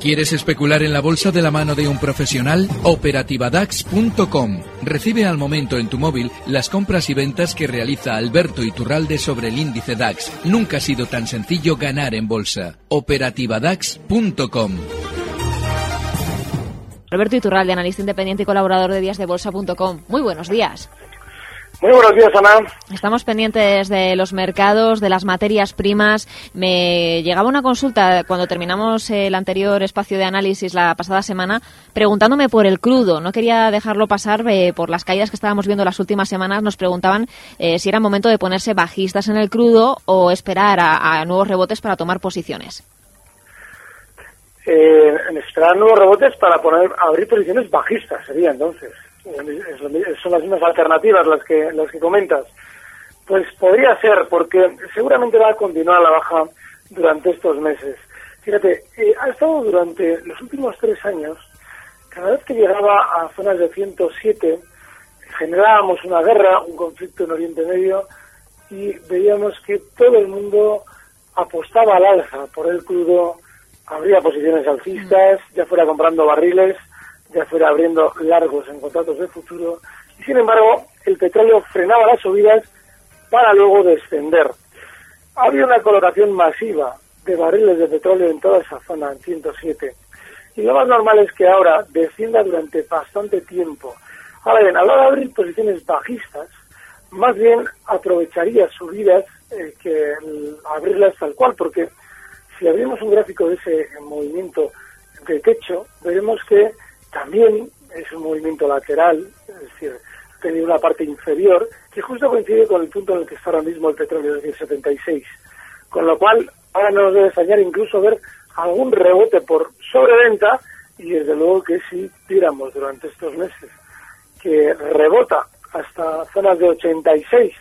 ¿Quieres especular en la bolsa de la mano de un profesional? Operativadax.com. Recibe al momento en tu móvil las compras y ventas que realiza Alberto Iturralde sobre el índice DAX. Nunca ha sido tan sencillo ganar en bolsa. Operativadax.com. Alberto Iturralde, analista independiente y colaborador de díasdebolsa.com. Muy buenos días. Muy buenos días, Ana. Estamos pendientes de los mercados, de las materias primas. Me llegaba una consulta cuando terminamos el anterior espacio de análisis la pasada semana preguntándome por el crudo. No quería dejarlo pasar eh, por las caídas que estábamos viendo las últimas semanas. Nos preguntaban eh, si era momento de ponerse bajistas en el crudo o esperar a, nuevos rebotes para tomar posiciones. Eh, esperar nuevos rebotes para poner abrir posiciones bajistas sería entonces son las mismas alternativas las que, las que comentas. Pues podría ser, porque seguramente va a continuar la baja durante estos meses. Fíjate, eh, ha estado durante los últimos tres años, cada vez que llegaba a zonas de 107, generábamos una guerra, un conflicto en Oriente Medio, y veíamos que todo el mundo apostaba al alza por el crudo, habría posiciones alcistas, ya fuera comprando barriles, ya fuera abriendo largos en contratos de futuro, y sin embargo el petróleo frenaba las subidas para luego descender. Había una colocación masiva de barriles de petróleo en toda esa zona, en 107. Y lo más normal es que ahora descienda durante bastante tiempo. Ahora bien, a la hora de abrir posiciones bajistas, más bien aprovecharía subidas eh, que abrirlas tal cual, porque si abrimos un gráfico de ese movimiento de techo, veremos que también es un movimiento lateral, es decir, tiene una parte inferior que justo coincide con el punto en el que está ahora mismo el petróleo, es decir, 76. Con lo cual, ahora no nos debe extrañar incluso ver algún rebote por sobreventa y desde luego que si tiramos durante estos meses que rebota hasta zonas de 86,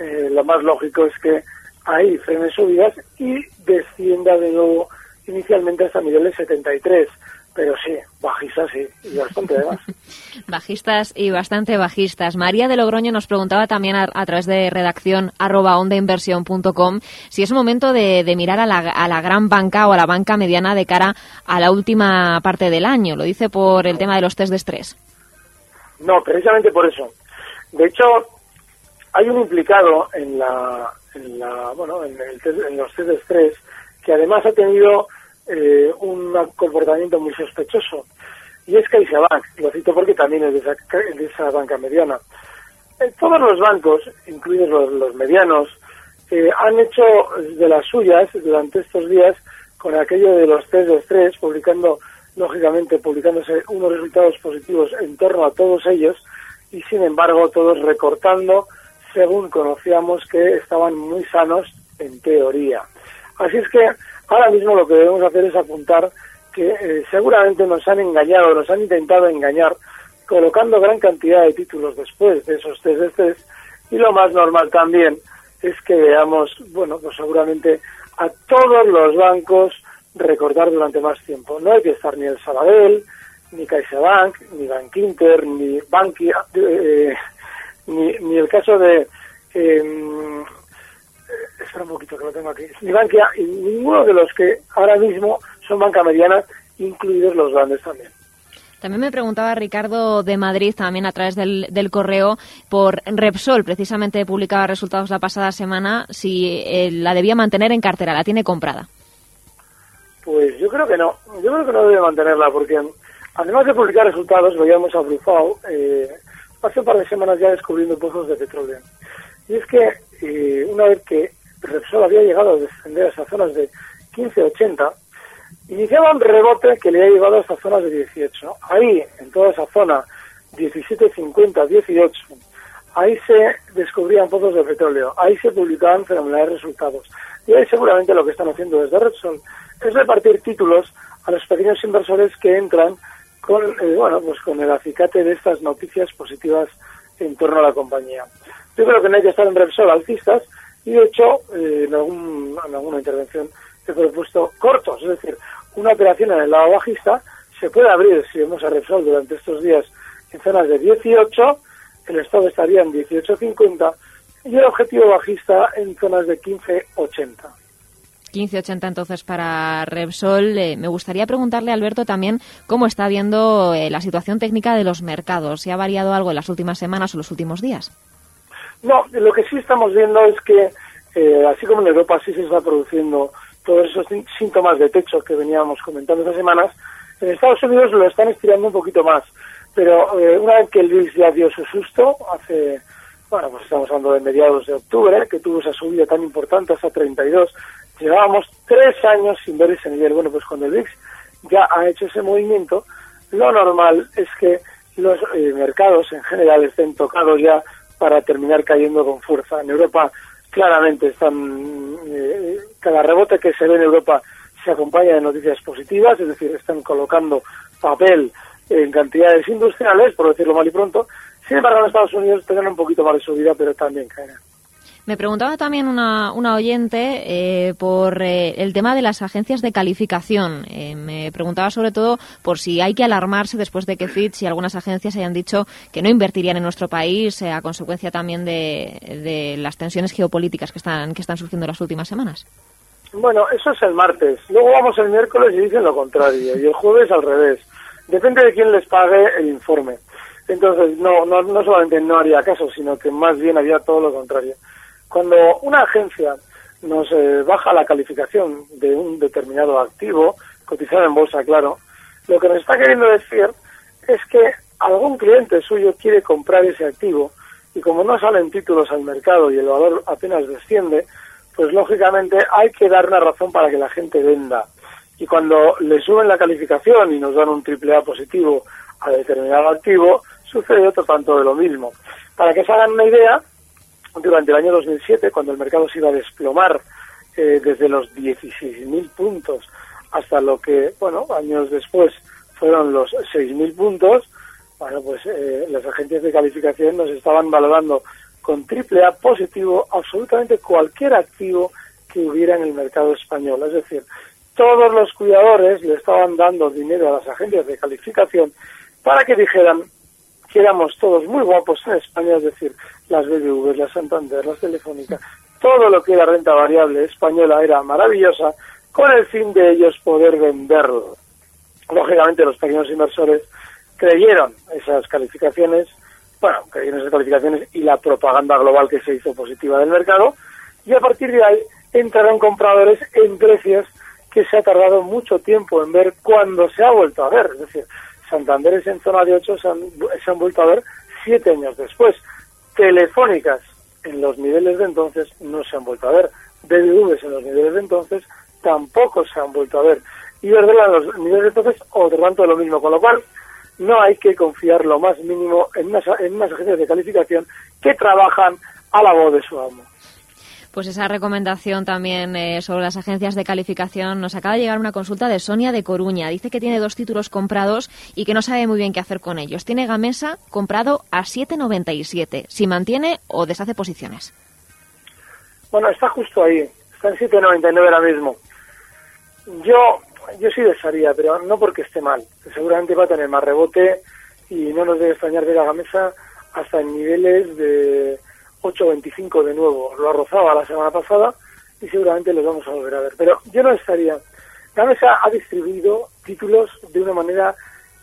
eh, lo más lógico es que ahí frene subidas y descienda de nuevo inicialmente hasta niveles 73 pero sí, bajistas sí, y bastante además. bajistas y bastante bajistas. María de Logroño nos preguntaba también a, través de redacción arroba ondainversión.com si es momento de, mirar a la, a la, gran banca o a la banca mediana de cara a la última parte del año. Lo dice por el tema de los test de estrés. No, precisamente por eso. De hecho, hay un implicado en la, en la bueno, en, el, en los test de estrés que además ha tenido eh, un comportamiento muy sospechoso. Y es CaixaBank, lo cito porque también es de esa, de esa banca mediana. Eh, todos los bancos, incluidos los, medianos, eh, han hecho de las suyas durante estos días con aquello de los test de estrés, publicando, lógicamente, publicándose unos resultados positivos en torno a todos ellos y, sin embargo, todos recortando según conocíamos que estaban muy sanos en teoría. Así es que Ahora mismo lo que debemos hacer es apuntar que eh, seguramente nos han engañado, nos han intentado engañar, colocando gran cantidad de títulos después de esos test de y lo más normal también es que veamos, bueno, pues seguramente a todos los bancos recordar durante más tiempo. No hay que estar ni el Sabadell, ni CaixaBank, ni Bank Inter, ni Bankia, eh, ni, ni el caso de em, espera un poquito que lo tengo aquí, ni Bankia y ninguno de los que ahora mismo son banca mediana, incluidos los grandes también. También me preguntaba Ricardo de Madrid, también a través del, del correo, por Repsol, precisamente publicaba resultados la pasada semana, si eh, la debía mantener en cartera, ¿la tiene comprada? Pues yo creo que no, yo creo que no debe mantenerla, porque además de publicar resultados, veíamos a Brufao eh, hace un par de semanas ya descubriendo pozos de petróleo. Y es que eh, una vez que Repsol había llegado a descender a esas zonas de 15-80, iniciaba un rebote que le ha llevado a esas zonas de 18. Ahí, en toda esa zona, 17-50-18, ahí se descubrían pozos de petróleo, ahí se publicaban fenomenales resultados. Y ahí seguramente lo que están haciendo desde Repsol es repartir títulos a los pequeños inversores que entran con, eh, bueno, pues con el acicate de estas noticias positivas en torno a la compañía. Yo creo que no hay que estar en Repsol alcistas y de hecho eh, en, algún, en alguna intervención he propuesto cortos, es decir, una operación en el lado bajista se puede abrir si vemos a Repsol durante estos días en zonas de 18, el estado estaría en 18.50 y el objetivo bajista en zonas de 15.80. 15,80 entonces para Repsol. Eh, me gustaría preguntarle, Alberto, también cómo está viendo eh, la situación técnica de los mercados. ¿Si ha variado algo en las últimas semanas o los últimos días? No, lo que sí estamos viendo es que, eh, así como en Europa sí se está produciendo todos esos síntomas de techo que veníamos comentando estas semanas, en Estados Unidos lo están estirando un poquito más. Pero una vez que el VIX ya dio su susto, hace bueno, pues estamos hablando de mediados de octubre, que tuvo esa subida tan importante hasta 32. Llevábamos tres años sin ver ese nivel. Bueno, pues cuando el VIX ya ha hecho ese movimiento, lo normal es que los eh, mercados en general estén tocados ya para terminar cayendo con fuerza. En Europa claramente están, eh, cada rebote que se ve en Europa se acompaña de noticias positivas, es decir, están colocando papel en cantidades industriales, por decirlo mal y pronto, sin embargo, en Estados Unidos tendrán un poquito más de subida, pero también caerán. Me preguntaba también una, una oyente eh, por eh, el tema de las agencias de calificación. Eh, me preguntaba sobre todo por si hay que alarmarse después de que Fitch y algunas agencias hayan dicho que no invertirían en nuestro país a consecuencia también de, de, las tensiones geopolíticas que están, que están surgiendo en las últimas semanas. Bueno, eso es el martes. Luego vamos el miércoles y dicen lo contrario. Y el jueves al revés. Depende de quién les pague el informe. Entonces, no, no, no solamente no haría caso, sino que más bien haría todo lo contrario. Cuando una agencia nos eh, baja la calificación de un determinado activo, cotizado en bolsa, claro, lo que nos está queriendo decir es que algún cliente suyo quiere comprar ese activo y como no salen títulos al mercado y el valor apenas desciende, pues lógicamente hay que dar una razón para que la gente venda. Y cuando le suben la calificación y nos dan un triple A positivo a determinado activo, sucede otro tanto de lo mismo. Para que se hagan una idea, durante el año 2007, cuando el mercado se iba a desplomar eh, desde los 16.000 puntos hasta lo que, bueno, años después fueron los 6.000 puntos, bueno, pues eh, las agencias de calificación nos estaban valorando con triple A positivo absolutamente cualquier activo que hubiera en el mercado español. Es decir, todos los cuidadores le estaban dando dinero a las agencias de calificación para que dijeran que éramos todos muy guapos en España, es decir, las BBV, las Santander, las Telefónicas, todo lo que era renta variable española era maravillosa, con el fin de ellos poder venderlo. Lógicamente los pequeños inversores creyeron esas calificaciones, bueno, creyeron esas calificaciones y la propaganda global que se hizo positiva del mercado, y a partir de ahí entraron compradores en precios que se ha tardado mucho tiempo en ver cuando se ha vuelto a ver. Es decir, Santanderes en zona de 8 se han, se han vuelto a ver siete años después. Telefónicas en los niveles de entonces no se han vuelto a ver. BBVs en los niveles de entonces tampoco se han vuelto a ver. Y Verdela en los niveles de entonces otro tanto de lo mismo. Con lo cual, no hay que confiar lo más mínimo en unas, en unas agencias de calificación que trabajan a la voz de su amo pues esa recomendación también eh, sobre las agencias de calificación. Nos acaba de llegar una consulta de Sonia de Coruña. Dice que tiene dos títulos comprados y que no sabe muy bien qué hacer con ellos. Tiene Gamesa comprado a 7,97. Si mantiene o deshace posiciones. Bueno, está justo ahí. Está en 7,99 ahora mismo. Yo, yo sí desharía, pero no porque esté mal. Seguramente va a tener más rebote y no nos debe extrañar ver a Gamesa hasta en niveles de 8.25 de nuevo. Lo arrozaba la semana pasada y seguramente los vamos a volver a ver. Pero yo no estaría. La mesa ha distribuido títulos de una manera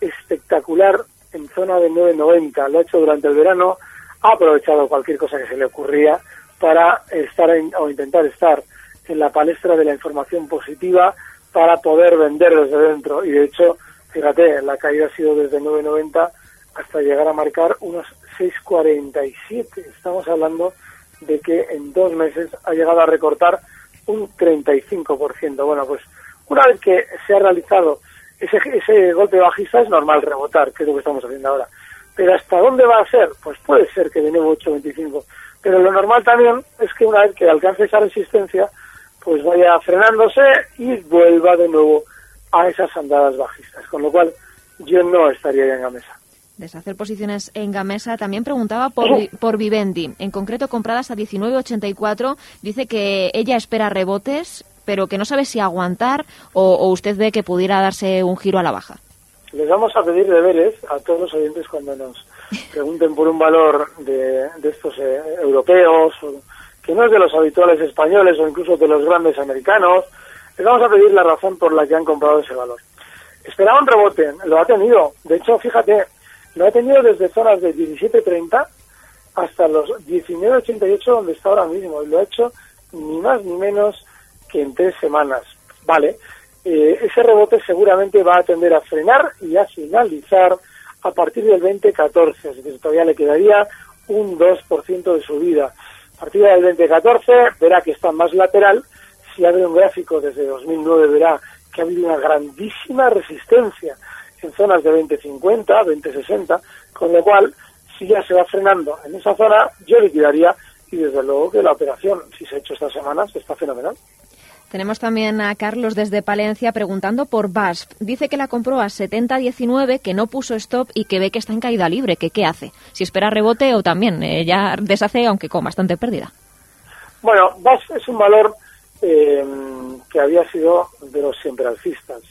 espectacular en zona de 9.90. Lo ha hecho durante el verano, ha aprovechado cualquier cosa que se le ocurría para estar o intentar estar en la palestra de la información positiva para poder vender desde dentro. Y de hecho, fíjate, la caída ha sido desde 9.90 hasta llegar a marcar unos 6,47. Estamos hablando de que en dos meses ha llegado a recortar un 35%. Bueno, pues una vez que se ha realizado ese, ese golpe bajista es normal rebotar, que es lo que estamos haciendo ahora. Pero ¿hasta dónde va a ser? Pues puede ser que de nuevo 8,25. Pero lo normal también es que una vez que alcance esa resistencia, pues vaya frenándose y vuelva de nuevo a esas andadas bajistas. Con lo cual yo no estaría ya en la mesa deshacer posiciones en Gamesa. También preguntaba por, por Vivendi, en concreto compradas a 19.84. Dice que ella espera rebotes, pero que no sabe si aguantar o, usted ve que pudiera darse un giro a la baja. Les vamos a pedir deberes a todos los oyentes cuando nos pregunten por un valor de, estos eh, europeos, que no es de los habituales españoles o incluso de los grandes americanos, les vamos a pedir la razón por la que han comprado ese valor. Esperaba un rebote, lo ha tenido. De hecho, fíjate, lo ha tenido desde zonas de 17.30 hasta los 19.88 donde está ahora mismo. Y lo ha hecho ni más ni menos que en tres semanas. Vale, eh, ese rebote seguramente va a tender a frenar y a finalizar a partir del 2014. Es decir, todavía le quedaría un 2% de subida. A partir del 2014 verá que está más lateral. Si abre un gráfico desde 2009 verá que ha habido una grandísima resistencia en zonas de 2050, 2060, con lo cual, si ya se va frenando en esa zona, yo liquidaría y desde luego que la operación, si se ha hecho estas semanas, está fenomenal. Tenemos también a Carlos desde Palencia preguntando por BASF. Dice que la compró a 70.19, que no puso stop y que ve que está en caída libre. que ¿Qué hace? Si espera rebote o también eh, ya deshace, aunque con bastante pérdida. Bueno, BASF es un valor eh, que había sido de los siempre alcistas.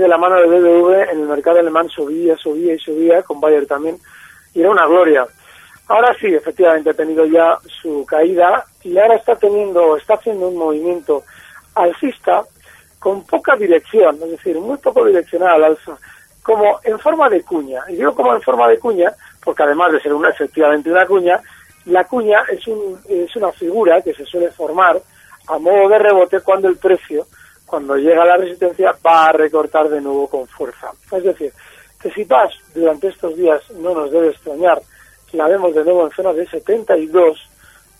De la mano de BBV en el mercado alemán subía, subía y subía, con Bayer también, y era una gloria. Ahora sí, efectivamente ha tenido ya su caída y ahora está teniendo, está haciendo un movimiento alcista con poca dirección, es decir, muy poco direccional al alza, como en forma de cuña. Y digo como en forma de cuña, porque además de ser una, efectivamente una cuña, la cuña es, un, es una figura que se suele formar a modo de rebote cuando el precio, cuando llega la resistencia, va a recortar de nuevo con fuerza. Es decir, que si PAS durante estos días no nos debe extrañar, la vemos de nuevo en zona de 72,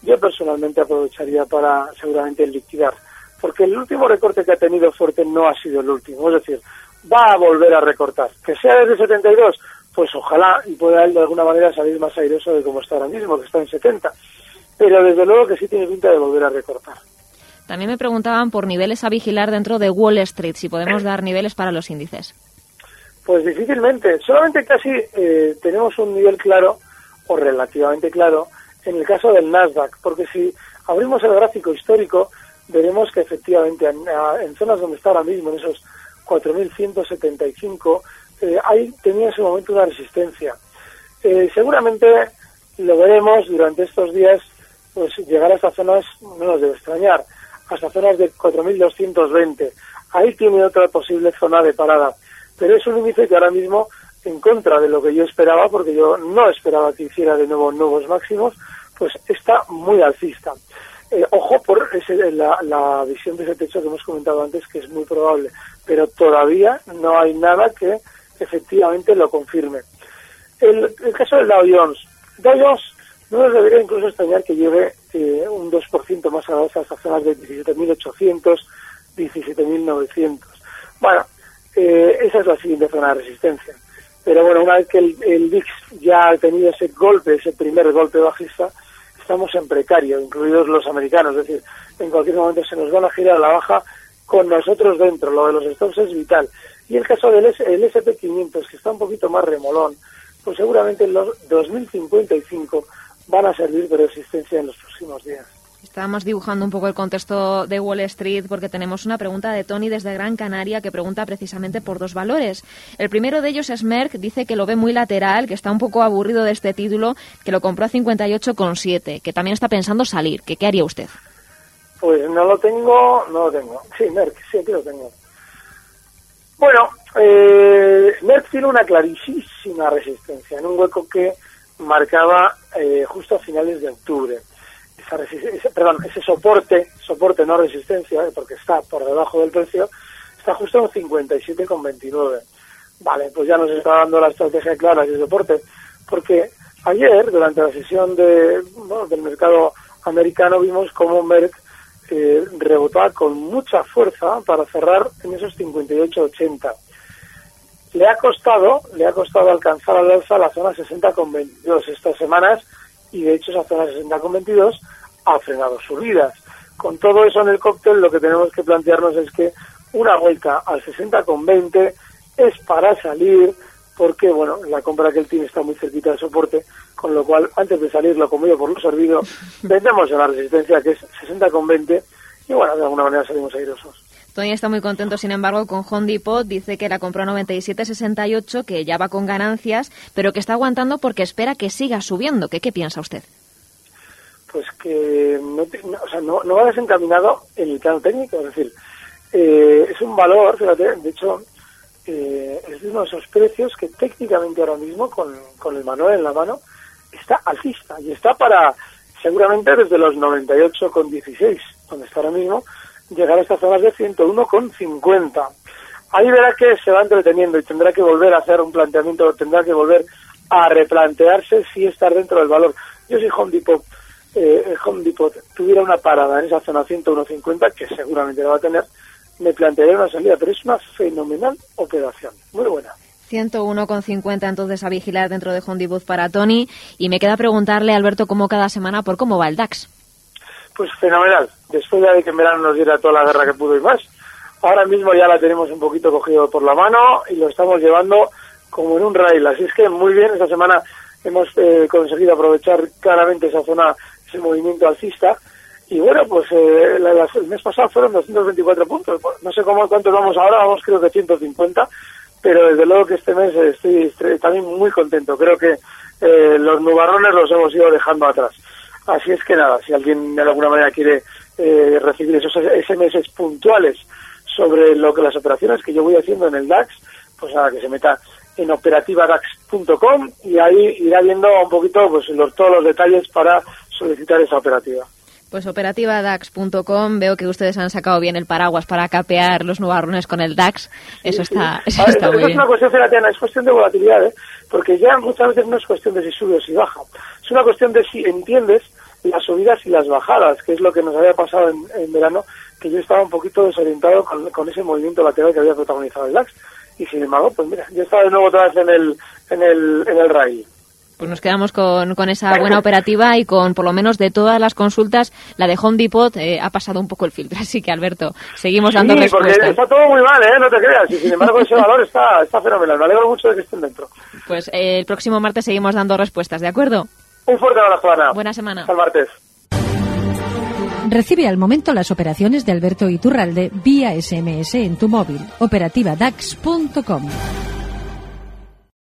yo personalmente aprovecharía para seguramente liquidar, porque el último recorte que ha tenido fuerte no ha sido el último, es decir, va a volver a recortar. Que sea desde 72, pues ojalá y pueda él de alguna manera salir más airoso de como está ahora mismo, que está en 70. Pero desde luego que sí tiene pinta de volver a recortar. También me preguntaban por niveles a vigilar dentro de Wall Street, si podemos dar niveles para los índices. Pues difícilmente. Solamente casi eh, tenemos un nivel claro, o relativamente claro, en el caso del Nasdaq, porque si abrimos el gráfico histórico, veremos que efectivamente en, zonas donde está ahora mismo, en esos 4.175, eh, ahí tenía en ese momento una resistencia. Eh, seguramente lo veremos durante estos días, pues llegar a estas zonas no nos debe extrañar hasta zonas de 4.220. Ahí tiene otra posible zona de parada. Pero es un índice que ahora mismo, en contra de lo que yo esperaba, porque yo no esperaba que hiciera de nuevo nuevos máximos, pues está muy alcista. Eh, ojo por la, visión de ese techo que hemos comentado antes, que es muy probable, pero todavía no hay nada que efectivamente lo confirme. El, el caso del Dow Jones. Dow Jones no nos debería incluso extrañar que lleve eh, un 2% más a esas zonas de 17.800, 17.900. Bueno, eh, esa es la siguiente zona de resistencia. Pero bueno, una vez que el, el VIX ya ha tenido ese golpe, ese primer golpe bajista, estamos en precario, incluidos los americanos. Es decir, en cualquier momento se nos van a girar a la baja con nosotros dentro. Lo de los stocks es vital. Y el caso del el SP500, que está un poquito más remolón, pues seguramente en los 2055 van a servir de resistencia en los próximos días. Estábamos dibujando un poco el contexto de Wall Street porque tenemos una pregunta de Tony desde Gran Canaria que pregunta precisamente por dos valores. El primero de ellos es Merck, dice que lo ve muy lateral, que está un poco aburrido de este título, que lo compró a 58,7, que también está pensando salir. ¿Qué haría usted? Pues no lo tengo, no lo tengo. Sí, Merck, sí, aquí lo tengo. Bueno, eh, Merck tiene una clarísima resistencia en un hueco que marcaba eh, justo a finales de octubre. Esa perdón, ese soporte, soporte no resistencia, eh, porque está por debajo del precio, está justo en 57,29. Vale, pues ya nos está dando la estrategia clara de soporte, porque ayer, durante la sesión de, del mercado americano, vimos cómo Merck eh, rebotaba con mucha fuerza para cerrar en esos 58,80 le ha costado, le ha costado alcanzar al alza la zona 60,22 estas semanas y de hecho esa zona 60,22 ha frenado subidas. Con todo eso en el cóctel lo que tenemos que plantearnos es que una vuelta al 60,20 es para salir porque bueno, la compra que él tiene está muy cerquita del soporte, con lo cual antes de salir lo comido por lo servido, vendemos en la resistencia que es 60,20 y bueno, de alguna manera salimos airosos. Tony está muy contento, sin embargo, con Home Depot. Dice que la compró a 97,68, que ya va con ganancias, pero que está aguantando porque espera que siga subiendo. ¿Qué, piensa usted? Pues que no, sea, no, va desencaminado en el plano técnico. Es decir, eh, es un valor, fíjate, de hecho, eh, es uno de esos precios que técnicamente ahora mismo, con, con el manual en la mano, está alcista y está para seguramente desde los 98,16, donde está ahora mismo, llegar a estas zonas de 101,50. Ahí verá que se va entreteniendo y tendrá que volver a hacer un planteamiento, tendrá que volver a replantearse si estar dentro del valor. Yo si Home Depot, eh, tuviera una parada en esa zona 101.50, que seguramente la va a tener, me plantearía una salida, pero es una fenomenal operación, muy buena. 101,50 entonces a vigilar dentro de Home Depot para Tony. Y me queda preguntarle, Alberto, cómo cada semana, por cómo va el DAX. Pues fenomenal. Después de que en verano nos diera toda la guerra que pudo y más, ahora mismo ya la tenemos un poquito cogido por la mano y lo estamos llevando como en un rail. Así es que muy bien, esta semana hemos eh, conseguido aprovechar claramente esa zona, ese movimiento alcista. Y bueno, pues eh, el mes pasado fueron 224 puntos. No sé cómo cuántos vamos ahora, vamos creo que 150 pero desde luego que este mes estoy, también muy contento. Creo que eh, los nubarrones los hemos ido dejando atrás. Así es que nada, si alguien de alguna manera quiere eh, recibir esos SMS puntuales sobre lo que las operaciones que yo voy haciendo en el DAX, pues nada, que se meta en operativadax.com y ahí irá viendo un poquito pues los, todos los detalles para solicitar esa operativa. Pues operativadax.com, veo que ustedes han sacado bien el paraguas para capear los nubarrones con el DAX. Eso está, eso está muy bien. Es una cuestión, es cuestión de volatilidad, ¿eh? porque ya muchas veces no es cuestión de si sube o si baja. Es una cuestión de si entiendes las subidas y las bajadas, que es lo que nos había pasado en, verano, que yo estaba un poquito desorientado con, ese movimiento lateral que había protagonizado el DAX. Y sin embargo, pues mira, yo estaba de nuevo otra vez en el, en el, en el rail. Pues nos quedamos con, con, esa buena operativa y con, por lo menos, de todas las consultas, la de Home Depot eh, ha pasado un poco el filtro. Así que, Alberto, seguimos dando sí, porque está todo muy mal, ¿eh? No te creas. Y, sin embargo, ese valor está, está fenomenal. Me alegro mucho de que estén dentro. Pues eh, el próximo martes seguimos dando respuestas, ¿de acuerdo? Un fuerte abrazo, Ana. Buena semana. Hasta el martes. Recibe al momento las operaciones de Alberto Iturralde vía SMS en tu móvil. Operativa DAX.com.